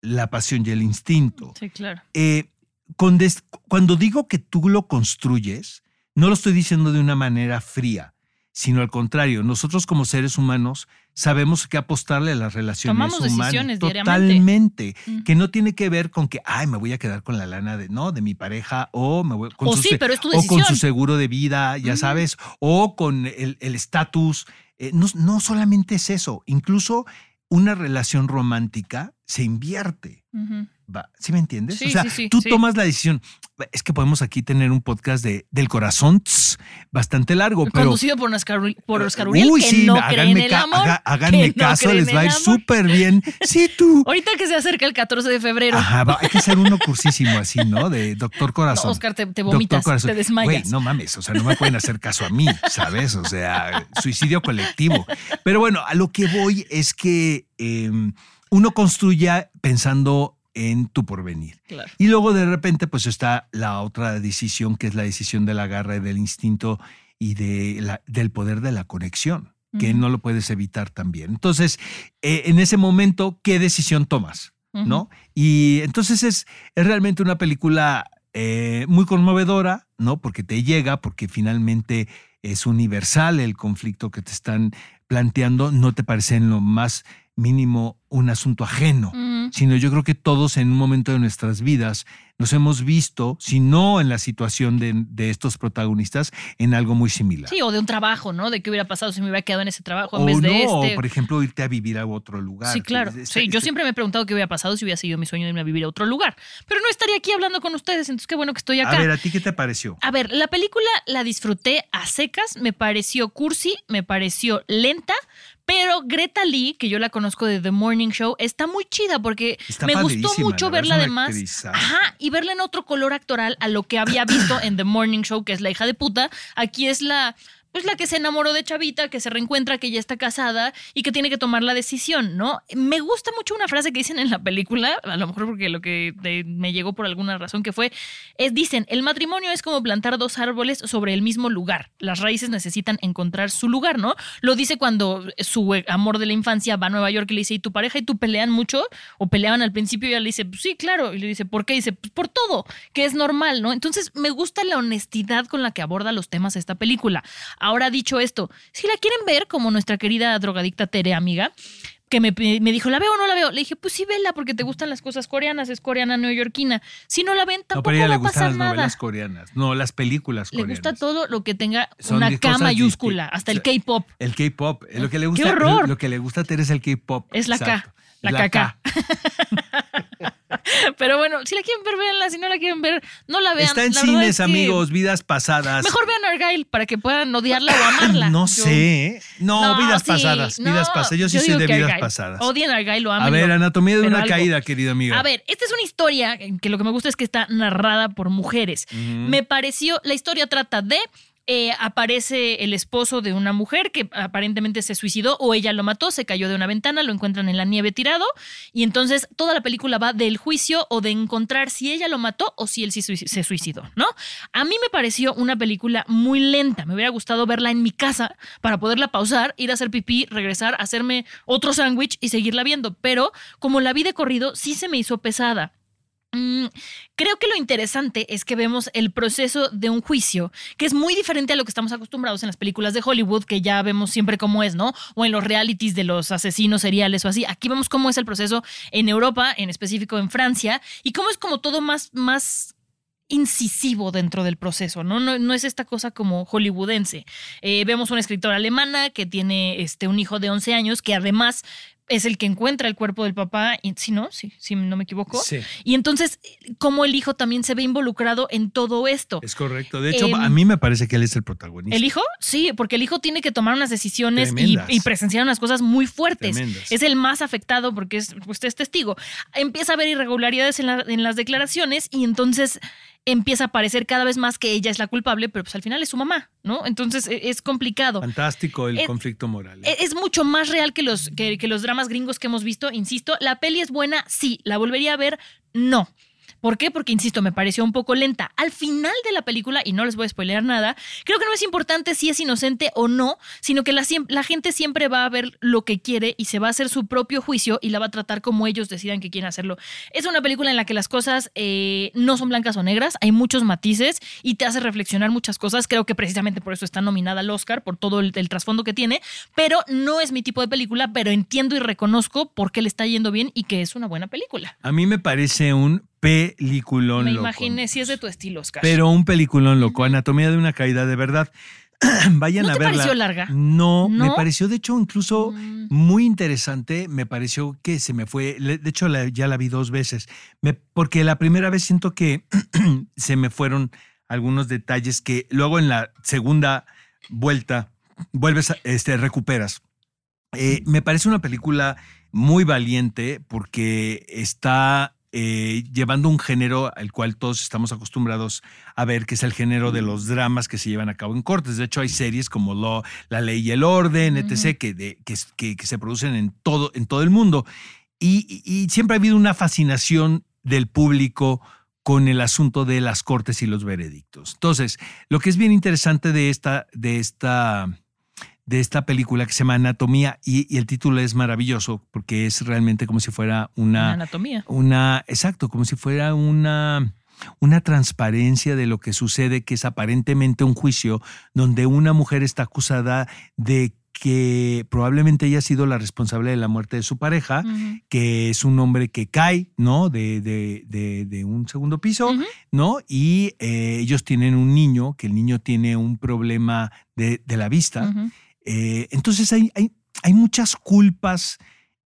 la pasión y el instinto? Sí, claro. eh, cuando digo que tú lo construyes, no lo estoy diciendo de una manera fría, sino al contrario, nosotros como seres humanos sabemos que apostarle a las relaciones Tomamos humanas. decisiones. Totalmente. Mm. Que no tiene que ver con que, ay, me voy a quedar con la lana de, no, de mi pareja, o me voy con O su sí, se- pero es tu o con su seguro de vida, ya Ujú. sabes, o con el estatus. Eh, no, no solamente es eso, incluso una relación romántica se invierte. Ujú. Va, ¿Sí me entiendes? Sí, o sea, sí, sí, tú tomas la decisión. Es que podemos aquí tener un podcast de, del corazón tss, bastante largo, pero. Conducido por Oscar, por Oscar Uriel, Uy, que sí, no cree en háganme, el amor. haga- háganme que caso, les va a ir súper bien. Sí, tú. Ahorita que se acerca el 14 de febrero. Ajá, va, hay que hacer uno cursísimo así, ¿no? De doctor No, corazón. Oscar, te, vomitas, te desmayas. Güey, no mames, o sea, no me pueden hacer caso a mí, ¿sabes? O sea, suicidio colectivo. Pero bueno, a lo que voy es que eh, uno construya pensando en tu porvenir. Claro. Y luego de repente pues está la otra decisión, que es la decisión de la garra y del instinto y de la- del poder de la conexión, que no lo puedes evitar también. Entonces, eh, en ese momento, ¿qué decisión tomas? ¿No? Y entonces es, es realmente una película eh, muy conmovedora, ¿no? Porque te llega, porque finalmente es universal el conflicto que te están planteando, no te parece en lo más mínimo un asunto ajeno Sino yo creo que todos en un momento de nuestras vidas nos hemos visto, si no en la situación de, de estos protagonistas, en algo muy similar. Sí, o de un trabajo, ¿no? De qué hubiera pasado si me hubiera quedado en ese trabajo en o vez no, de o, este. por ejemplo, irte a vivir a otro lugar. Sí, claro. Sí, yo siempre me he preguntado qué hubiera pasado si hubiera sido mi sueño de irme a vivir a otro lugar. Pero no estaría aquí hablando con ustedes, entonces qué bueno que estoy acá. A ver, ¿a ti qué te pareció? A ver, la película la disfruté a secas, me pareció cursi, me pareció lenta, pero Greta Lee, que yo la conozco de The Morning Show, está muy chida porque Está me gustó mucho verla además. actrizaza. Ajá, y verla en otro color actoral a lo que había visto en The Morning Show, que es la hija de puta. Aquí es la pues la que se enamoró de Chavita, que se reencuentra, que ya está casada y que tiene que tomar la decisión, ¿no? Me gusta mucho una frase que dicen en la película, a lo mejor porque lo que de- me llegó por alguna razón que fue, es, dicen, el matrimonio es como plantar dos árboles sobre el mismo lugar. Las raíces necesitan encontrar su lugar, ¿no? Lo dice cuando su amor de la infancia va a Nueva York y le dice, ¿y tu pareja y tú pelean mucho? O peleaban al principio y ella le dice, sí, claro. Y le dice, ¿por qué? Y dice, pues por todo, que es normal, ¿no? Entonces me gusta la honestidad con la que aborda los temas esta película. Ahora dicho esto, si la quieren ver, como nuestra querida drogadicta Tere, amiga, que me, me dijo, ¿la veo o no la veo? Le dije, pues sí, vela, porque te gustan las cosas coreanas, es coreana neoyorquina. Si no la ven, No, tampoco pero a ella va le gustan las nada. novelas coreanas, no las películas Le coreanas. gusta todo lo que tenga Son una K mayúscula, hasta el K-pop. El K-pop, lo que le ¡Qué gusta, horror! lo que le gusta a Tere es el K-pop. Es la K, exacto. la KK. Pero bueno, si la quieren ver, véanla. Si no la quieren ver, no la vean. Está en La cines, es que amigos, vidas pasadas. Mejor vean Argyle para que puedan odiarla o amarla. No Yo- sé. ¿eh? No, vidas sí, pasadas. no, vidas pasadas. Yo sí soy digo de vidas Argyle. pasadas. Odien a Argyle o A ámenlo, ver, anatomía de una algo. caída, querido amigo. A ver, esta es una historia que lo que me gusta es que está narrada por mujeres. Me pareció, la historia trata de... eh, aparece el esposo de una mujer que aparentemente se suicidó o ella lo mató, se cayó de una ventana, lo encuentran en la nieve tirado y entonces toda la película va del juicio o de encontrar si ella lo mató o si él se suicidó, ¿no? A mí me pareció una película muy lenta, me hubiera gustado verla en mi casa para poderla pausar, ir a hacer pipí, regresar, hacerme otro sándwich y seguirla viendo, pero como la vi de corrido sí se me hizo pesada. Mm, creo que lo interesante es que vemos el proceso de un juicio, que es muy diferente a lo que estamos acostumbrados en las películas de Hollywood, que ya vemos siempre cómo es, ¿no? O en los realities de los asesinos seriales o así. Aquí vemos cómo es el proceso en Europa, en específico en Francia, y cómo es como todo más, más incisivo dentro del proceso, ¿no? No, no es esta cosa como hollywoodense. Eh, vemos una escritora alemana que tiene este, un hijo de 11 años, que además es el que encuentra el cuerpo del papá, si no, sí, si no me equivoco. Sí. Y entonces, cómo el hijo también se ve involucrado en todo esto. Es correcto. De hecho, Em, a mí me parece que él es el protagonista. ¿El hijo? Sí, porque el hijo tiene que tomar unas decisiones y, presenciar unas cosas muy fuertes. Tremendas. Es el más afectado porque es, pues, es testigo. Empieza a haber irregularidades en, la- en las declaraciones y entonces empieza a parecer cada vez más que ella es la culpable, pero pues al final es su mamá, ¿no? Entonces e- es complicado. Fantástico el Es- conflicto moral. ¿eh? E- Es mucho más real que los, que, que los dramas gringos que hemos visto, insisto. ¿La peli es buena? Sí. ¿La volvería a ver? No. ¿Por qué? Porque, insisto, me pareció un poco lenta. Al final de la película, y no les voy a spoilear nada, creo que no es importante si es inocente o no, sino que la, gente siempre va a ver lo que quiere y se va a hacer su propio juicio y la va a tratar como ellos decidan que quieren hacerlo. Es una película en la que las cosas eh, no son blancas o negras, hay muchos matices y te hace reflexionar muchas cosas. Creo que precisamente por eso está nominada al Oscar, por todo el trasfondo que tiene, pero no es mi tipo de película, pero entiendo y reconozco por qué le está yendo bien y que es una buena película. A mí me parece un peliculón Me loco. imaginé si es de tu estilo, Oscar. Pero un peliculón loco. Anatomía de una caída de verdad. Vayan ¿No a te verla. pareció larga? No, me pareció de hecho incluso Mm. muy interesante. Me pareció que se me fue. De hecho, la- ya la vi dos veces. Me- porque la primera vez siento que se me fueron algunos detalles que luego en la segunda vuelta vuelves, a- este, recuperas. Eh, me parece una película muy valiente porque está eh, llevando un género al cual todos estamos acostumbrados a ver, que es el género de los dramas que se llevan a cabo en cortes. De hecho, hay series como Lo- La Ley y el Orden, etc., que, de- que, es- que- que se producen en todo, en todo el mundo. Y, y- y siempre ha habido una fascinación del público con el asunto de las cortes y los veredictos. Entonces, lo que es bien interesante de esta, de esta, de esta película que se llama Anatomía, y, y el título es maravilloso porque es realmente como si fuera Una una, anatomía. una, exacto, como si fuera una, una transparencia de lo que sucede, que es aparentemente un juicio donde una mujer está acusada de que probablemente ella ha sido la responsable de la muerte de su pareja, que es un hombre que cae, ¿no? De, de, de- de un segundo piso. ¿no? Y eh, ellos tienen un niño, que el niño tiene un problema de, de la vista. Ujú. Eh, entonces hay, hay, hay muchas culpas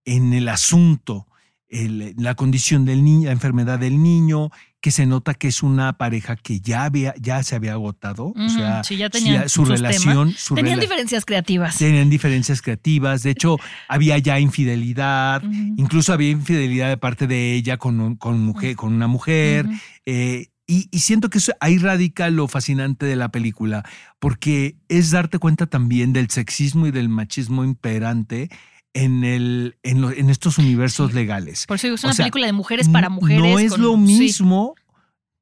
en el asunto, el- la condición del niño, la enfermedad del niño, que se nota que es una pareja que ya había, ya se había agotado, o sea, sí, ya tenían su relación, su Tenían rela- diferencias creativas. tenían diferencias creativas, de hecho había ya infidelidad, incluso había infidelidad de parte de ella con, un- con, mujer, con una mujer, eh, y, y siento que eso- ahí radica lo fascinante de la película, porque es darte cuenta también del sexismo y del machismo imperante en, el, en, lo- en estos universos Sí. legales. Por eso es O una sea, película de mujeres para mujeres. No es con- lo mismo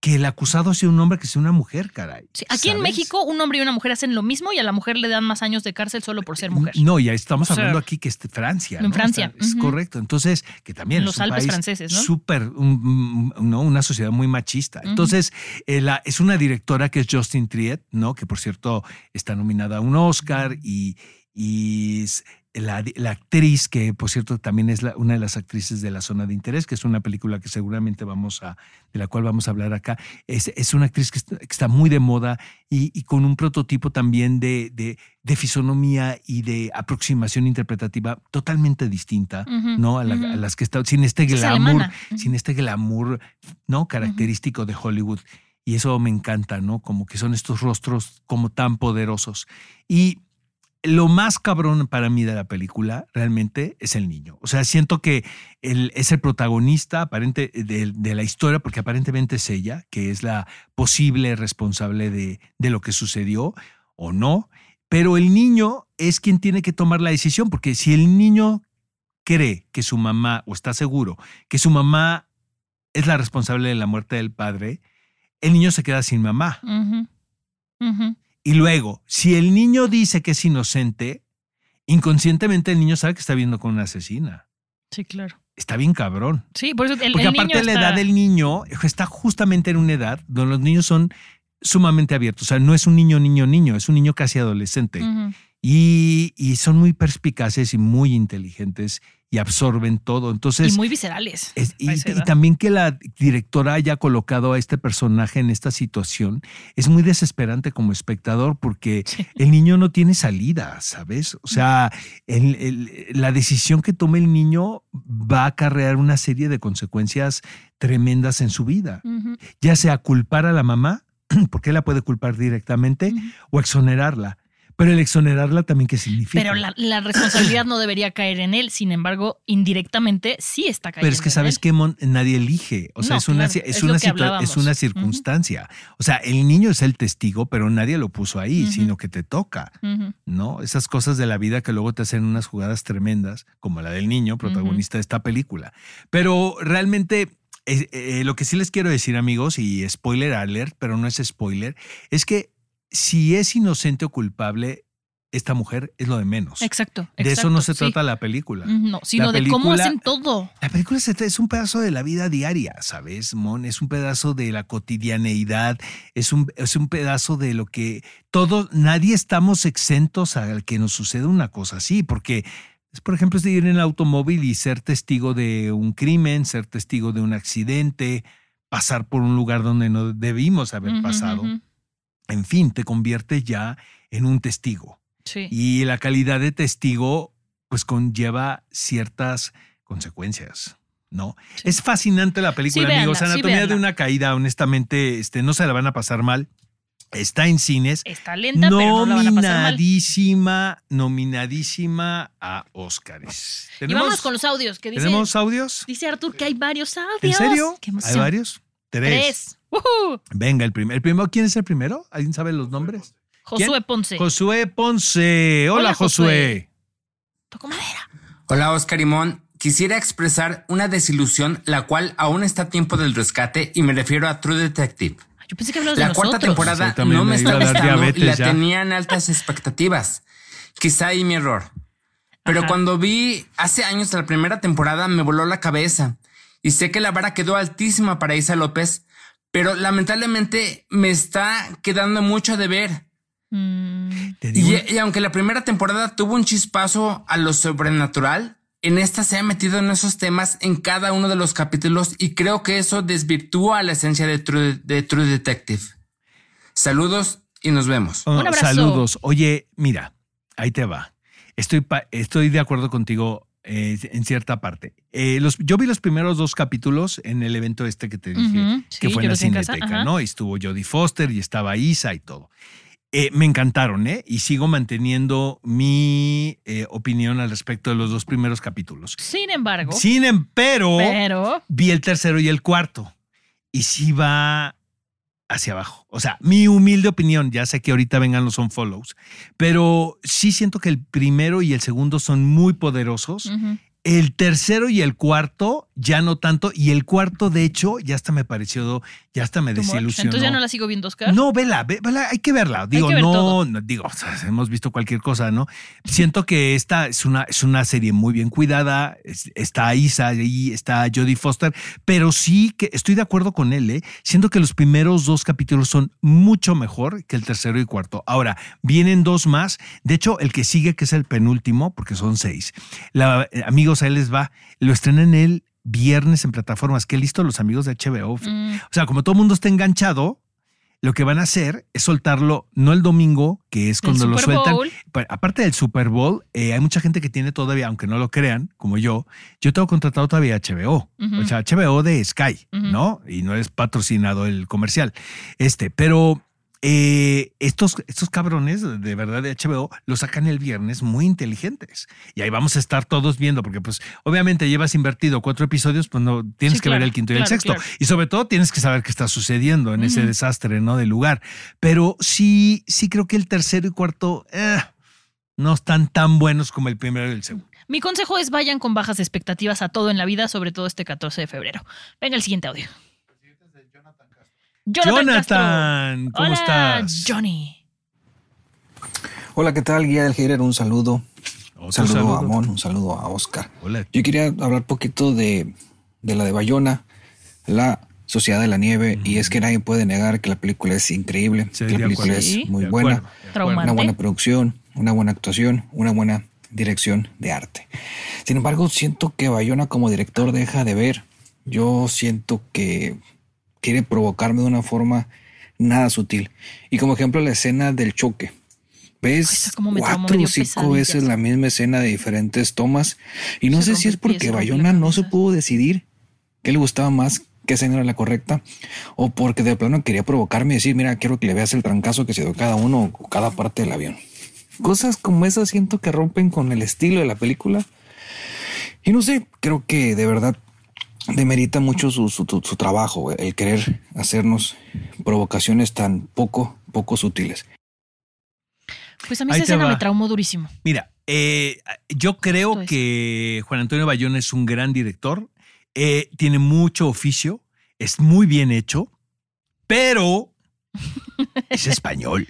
que el acusado sea un hombre que sea una mujer, caray. Sí, Aquí en. México, un hombre y una mujer hacen lo mismo y a la mujer le dan más años de cárcel solo por ser mujer. No, ya estamos O sea, hablando aquí que es Francia. en ¿no? Francia, es correcto. Entonces, que también es los un Alpes país franceses, ¿no? Súper, un- ¿no? una sociedad muy machista. Entonces, eh, la- es una directora que es Justin Triet, ¿no? Que por cierto está nominada a un Oscar y, y la, la actriz, que por cierto también es la- una de las actrices de La Zona de Interés, que es una película que seguramente vamos a, de la cual vamos a hablar acá, es, es una actriz que está, que está muy de moda y, y con un prototipo también de, de, de fisonomía y de aproximación interpretativa totalmente distinta, Ujú, ¿no? A, la- ujú. a las que está, sin este Es glamour. Ujú. sin este glamour, ¿no? Característico de Hollywood. Y eso me encanta, ¿no? Como que son estos rostros como tan poderosos. Y lo más cabrón para mí de la película realmente es el niño. O sea, siento que él es el protagonista aparente de, de la historia, porque aparentemente es ella, que es la posible responsable de, lo que sucedió o no. Pero el niño es quien tiene que tomar la decisión, porque si el niño cree que su mamá, o está seguro que su mamá es la responsable de la muerte del padre, el niño se queda sin mamá. Ujú. Y luego, si el niño dice que es inocente, inconscientemente el niño sabe que está viendo con una asesina. Sí, claro. Está bien cabrón. Sí, por eso el, Porque el aparte niño la está- edad del niño está justamente en una edad donde los niños son sumamente abiertos. O sea, no es un niño, niño, niño, es un niño casi adolescente. Y son muy perspicaces y muy inteligentes y absorben todo. Entonces, y muy viscerales. es- y, también que la directora haya colocado a este personaje en esta situación es muy desesperante como espectador porque Sí. el niño no tiene salida, ¿sabes? O sea, el- el- la decisión que tome el niño va a acarrear una serie de consecuencias tremendas en su vida, ya sea culpar a la mamá, porque la puede culpar directamente, o exonerarla. Pero el exonerarla también, ¿qué significa? Pero la, la responsabilidad no debería caer en él, sin embargo, indirectamente sí está cayendo. Pero es que sabes que Mon- nadie elige, o sea, No, es una, claro, es es una, es una circunstancia. O sea, el niño es el testigo, pero nadie lo puso ahí, sino que te toca. ¿no? Esas cosas de la vida que luego te hacen unas jugadas tremendas, como la del niño, protagonista de esta película. Pero realmente eh, eh, lo que sí les quiero decir, amigos, y spoiler alert, pero no es spoiler, es que si es inocente o culpable, esta mujer es lo de menos. Exacto, De eso no se sí. trata la película. No, sino La de cómo hacen todo. La película es un pedazo de la vida diaria, ¿sabes, Mon? Es un pedazo de la cotidianeidad, es un, es un pedazo de lo que todos, nadie estamos exentos a que nos suceda una cosa así, porque es, por ejemplo, es de ir en el automóvil y ser testigo de un crimen, ser testigo de un accidente, pasar por un lugar donde no debimos haber pasado. En fin, te conviertes ya en un testigo. Sí. Y la calidad de testigo, pues conlleva ciertas consecuencias. ¿No? Sí. Es fascinante la película, Sí, amigos. véanla, sí, Anatomía de una caída, honestamente, este, no se la van a pasar mal. Está en cines. Está lenta, pero no la van a pasar mal. Nominadísima, nominadísima a Óscares. Y vámonos con los audios. que dice, ¿Tenemos audios? dice Artur que hay varios audios. ¿En serio? ¿Hay varios? Tres. Tres. ¡Woohoo! Venga, el, primer, el primero. ¿Quién es el primero? ¿Alguien sabe los nombres? Josué. Ponce. Josué Ponce. Hola, Hola, Josué. Josué. Toco madera. Hola Oscar y Mon. Quisiera expresar una desilusión la cual aún está a tiempo del rescate y me refiero a True Detective. Yo pensé que hablabas de La cuarta nosotros. temporada Sí, no me está gustando y la ya. tenía en altas expectativas. Quizá ahí mi error. Pero Ajá. cuando vi hace años la primera temporada me voló la cabeza. Y sé que la vara quedó altísima para Isa López, pero lamentablemente me está quedando mucho de ver. Mm, digo- Y, y aunque la primera temporada tuvo un chispazo a lo sobrenatural, en esta se ha metido en esos temas en cada uno de los capítulos y creo que eso desvirtúa la esencia de True, de True Detective. Saludos y nos vemos. Oh, Un abrazo. Saludos. Oye, mira, ahí te va. Estoy, estoy de acuerdo contigo eh, en cierta parte. Eh, los, yo vi los primeros dos capítulos en el evento este que te dije, que sí, fue en la en Cineteca, ajá. ¿no? Y estuvo Jodie Foster y estaba Isa y todo. Eh, me encantaron, ¿eh? Y sigo manteniendo mi eh, opinión al respecto de los dos primeros capítulos. Sin embargo, Sin em- pero vi el tercero y el cuarto. Y sí va hacia abajo. O sea, mi humilde opinión, ya sé que ahorita vengan los unfollows, pero sí siento que el primero y el segundo son muy poderosos El tercero y el cuarto ya no tanto. Y el cuarto, de hecho, ya hasta me pareció, ya hasta me desilusionó. Entonces ya no la sigo viendo, Oscar. No, vela, ve- vela, hay que verla. Digo, que ver no, digo, o sea, hemos visto cualquier cosa, ¿no? Siento que esta es una, es una serie muy bien cuidada. es- está Isa ahí, está Jodie Foster, pero sí que estoy de acuerdo con él, ¿eh? Siento que los primeros dos capítulos son mucho mejor que el tercero y cuarto. Ahora, vienen dos más. De hecho, el que sigue, que es el penúltimo, porque son seis. La, eh, amigos, ahí les va. Lo estrenan el viernes en plataformas. Qué listo los amigos de HBO. Mm, O sea, como todo el mundo está enganchado, lo que van a hacer es soltarlo no el domingo, que es cuando lo sueltan. Bowl. Aparte del Super Bowl, eh, hay mucha gente que tiene todavía, aunque no lo crean, como yo, yo tengo contratado todavía HBO, o sea, HBO de Sky. ¿no? Y no es patrocinado el comercial. Este, pero eh, estos, estos cabrones de verdad de HBO lo sacan el viernes muy inteligentes. Y ahí vamos a estar todos viendo, porque pues obviamente llevas invertido cuatro episodios, pues no tienes Sí, que ver el quinto y el sexto. claro. Y sobre todo tienes que saber qué está sucediendo en ese desastre, ¿no? Del lugar. Pero sí, sí creo que el tercero y cuarto eh, no están tan buenos como el primero y el segundo. Mi consejo es vayan con bajas expectativas a todo en la vida, sobre todo este 14 de febrero. Venga el siguiente audio. Jonathan. ¿cómo Hola, estás? Johnny. Hola, ¿qué tal? Guía del Hater, un saludo. Un Otro saludo, saludo. a Amon, un saludo a Oscar. Hola. Yo quería hablar poquito de, de la de Bayona, la Sociedad de la Nieve, y es que nadie puede negar que la película es increíble, Sí, que la película acuerdo. Es muy De buena, acuerdo, acuerdo. Una buena producción, una buena actuación, una buena dirección de arte. Sin embargo, siento que Bayona como director deja de ver. Yo siento que quiere provocarme de una forma nada sutil. Y como ejemplo, la escena del choque. Ves como me cuatro o cinco veces la misma escena de diferentes tomas. Y no Se sé si es porque Bayona no se pudo decidir qué le gustaba más, qué escena era la correcta, o porque de plano quería provocarme y decir, mira, quiero que le veas el trancazo que se dio cada uno o cada parte del avión. Cosas como esas siento que rompen con el estilo de la película. Y no sé, creo que de verdad demerita mucho su, su, su trabajo, el querer hacernos provocaciones tan poco, poco sutiles. Pues a mí Ahí esa escena va. me traumó durísimo. Mira, eh, yo creo que Juan Antonio Bayón es un gran director, eh, tiene mucho oficio, es muy bien hecho, pero es español.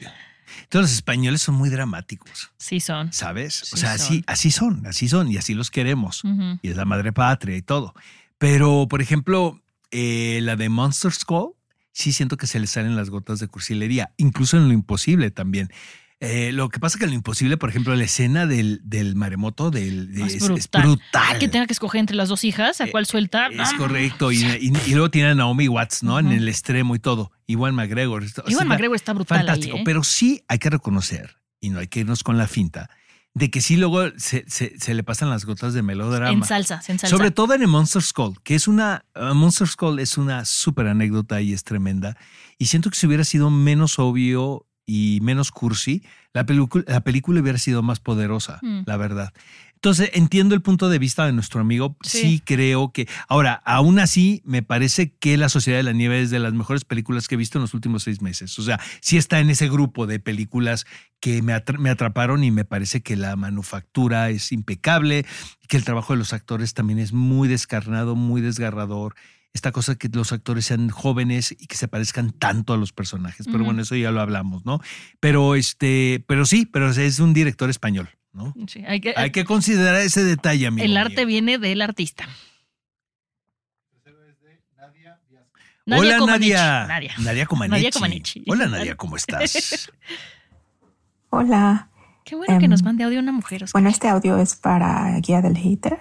Todos los españoles son muy dramáticos, Sí son. ¿sabes? Sí o sea, son. así, así son, así son y así los queremos. Y es la madre patria y todo. Pero, por ejemplo, eh, la de Monster Skull, sí siento que se le salen las gotas de cursilería, incluso en lo imposible también. Eh, lo que pasa que en lo imposible, por ejemplo, la escena del, del maremoto del, de- Es es, es brutal. Que tenga que escoger entre las dos hijas, a cuál suelta. Es correcto. Y, y- y luego tiene a Naomi Watts, ¿no? En el extremo y todo. Igual McGregor. Esto- Iwan está McGregor está brutal ahí, Fantástico. ¿eh? Pero sí hay que reconocer, y no hay que irnos con la finta, de que sí luego se, se- se le pasan las gotas de melodrama. En salsa, en salsa. Sobre todo en el Monster Skull, que es una. uh, Monster Skull es una súper anécdota y es tremenda. Y siento que si hubiera sido menos obvio y menos cursi, la, la película hubiera sido más poderosa, Mm. la verdad. Entonces, entiendo el punto de vista de nuestro amigo. Sí. Sí. creo que. Ahora, aún así, me parece que La Sociedad de la Nieve es de las mejores películas que he visto en los últimos seis meses. O sea, sí está en ese grupo de películas que me, atra- me atraparon y me parece que la manufactura es impecable, que el trabajo de los actores también es muy descarnado, muy desgarrador. Esta cosa que los actores sean jóvenes y que se parezcan tanto a los personajes. Pero bueno, eso ya lo hablamos, ¿no? Pero este, pero sí, pero es un director español, ¿no? Sí, hay que, Hay que considerar ese detalle, amigo. el arte mío. viene del artista. Hola, Comaneci. Nadia. Nadia. Nadia Comaneci. Nadia Comaneci. Hola, Nadia, ¿cómo estás? Hola. Qué bueno que Em, nos mande audio una mujer. Oscar. Bueno, este audio es para Guía del Hater.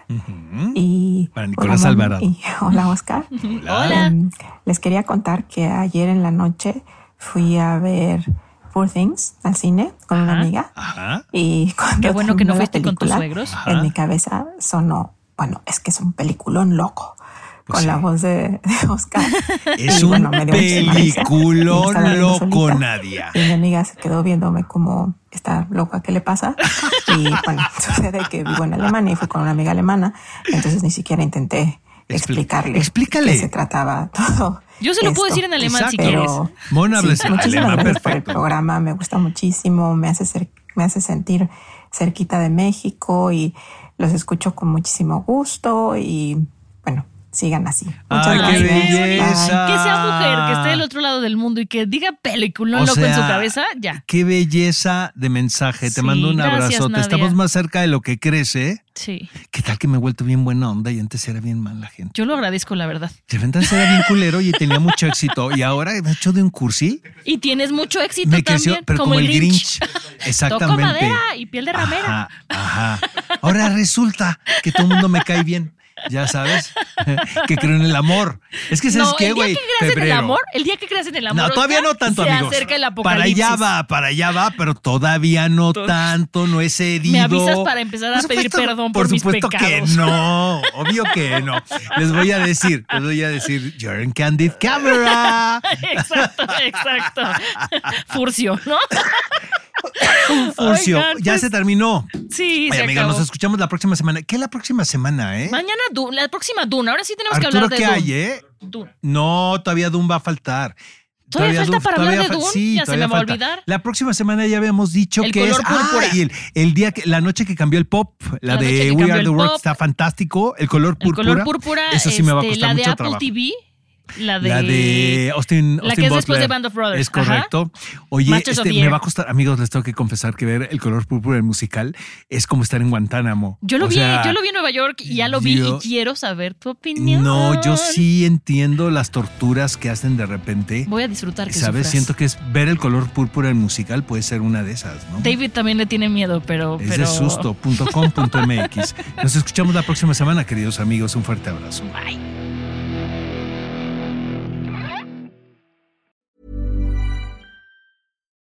Y Para Nicolás hola, Alvarado. y hola, Oscar. Hola. Em, les quería contar que ayer en la noche fui a ver Poor Things al cine con una Ajá. amiga. Ajá. Y cuando Qué bueno que no fuiste con tus película, suegros. Ajá. En mi cabeza sonó, bueno, es que es un peliculón loco. Pues con sí. la voz de, de Oscar. Es Y un bueno, me peliculón loco. Nadia. Y mi amiga se quedó viéndome como está loca, ¿qué le pasa? Y bueno, sucede que vivo en Alemania y fui con una amiga alemana, entonces ni siquiera intenté Expli- explicarle explícale. qué se trataba todo. Yo se lo puedo esto. decir en alemán si Exacto. quieres. Pero Mona habla sí, muchísimas alemán gracias por el perfecto. programa, me gusta muchísimo, me hace, cer- me hace sentir cerquita de México y Los escucho con muchísimo gusto y bueno, sigan así. Muchas qué gracias. belleza. Que sea mujer, que esté del otro lado del mundo y que diga película loco en su cabeza, ya. Qué belleza de mensaje. Te Sí, mando un gracias, abrazo. Nadia. Estamos más cerca de lo que crees, ¿eh? Sí. ¿Qué tal que me he vuelto bien buena onda y antes era bien mala gente? Yo lo agradezco, la verdad. De repente antes era bien culero y tenía mucho éxito. Y ahora me he hecho de un cursi. Y tienes mucho éxito Me creció, también, pero como, el Grinch. Exactamente. madera y piel de ramera. Ajá, ajá. Ahora resulta que todo el mundo me cae bien. Ya sabes, que creo en el amor. Es que, ¿sabes no, qué, el día güey? que creas en el Febrero. amor, el día que creas en el amor. No, todavía no tanto, se amigos. acerca el Para apocalipsis. allá va, para allá va, pero todavía no tanto, no he cedido. Me avisas para empezar a Por pedir supuesto- perdón por, mis supuesto pecados. que no, obvio que no. Les voy a decir, les voy a decir, you're in candid camera. exacto, exacto. Furcio, ¿no? Furcio. Oigan, ya pues, se terminó. Sí, Ay, se amiga, acabó. nos escuchamos la próxima semana. ¿Qué la próxima semana, eh? Mañana, Du- la próxima Duna. Ahora sí tenemos que hablar de ¿qué Dune. hay, eh? Dune. No, todavía Doom va a faltar. ¿Todavía falta para hablar de Dune? Sí, Ya se me va a olvidar. La próxima semana ya habíamos dicho El que es color púrpura. Ah, y el, el día que la noche que cambió el pop, la, de We Are el the World pop. está fantástico, el color El púrpura. color púrpura, Eso sí me va a este, costar la de mucho Apple trabajo. TV, la de, La de Austin, La Austin que es después de Band of Brothers. Es correcto. Oye, este, me va a costar, amigos, les tengo que confesar que ver el color púrpura del musical es como estar en Guantánamo. Yo lo O vi, sea, yo lo vi en Nueva York y ya lo vi yo- y quiero saber tu opinión. No, yo sí entiendo las torturas que hacen de repente. Voy a disfrutar que ¿Sabes? sufras. Siento que es ver el color púrpura en musical puede ser una de esas, ¿no? David también le tiene miedo, pero... es pero... de susto.com.mx. Nos escuchamos la próxima semana, queridos amigos. Un fuerte abrazo. Bye.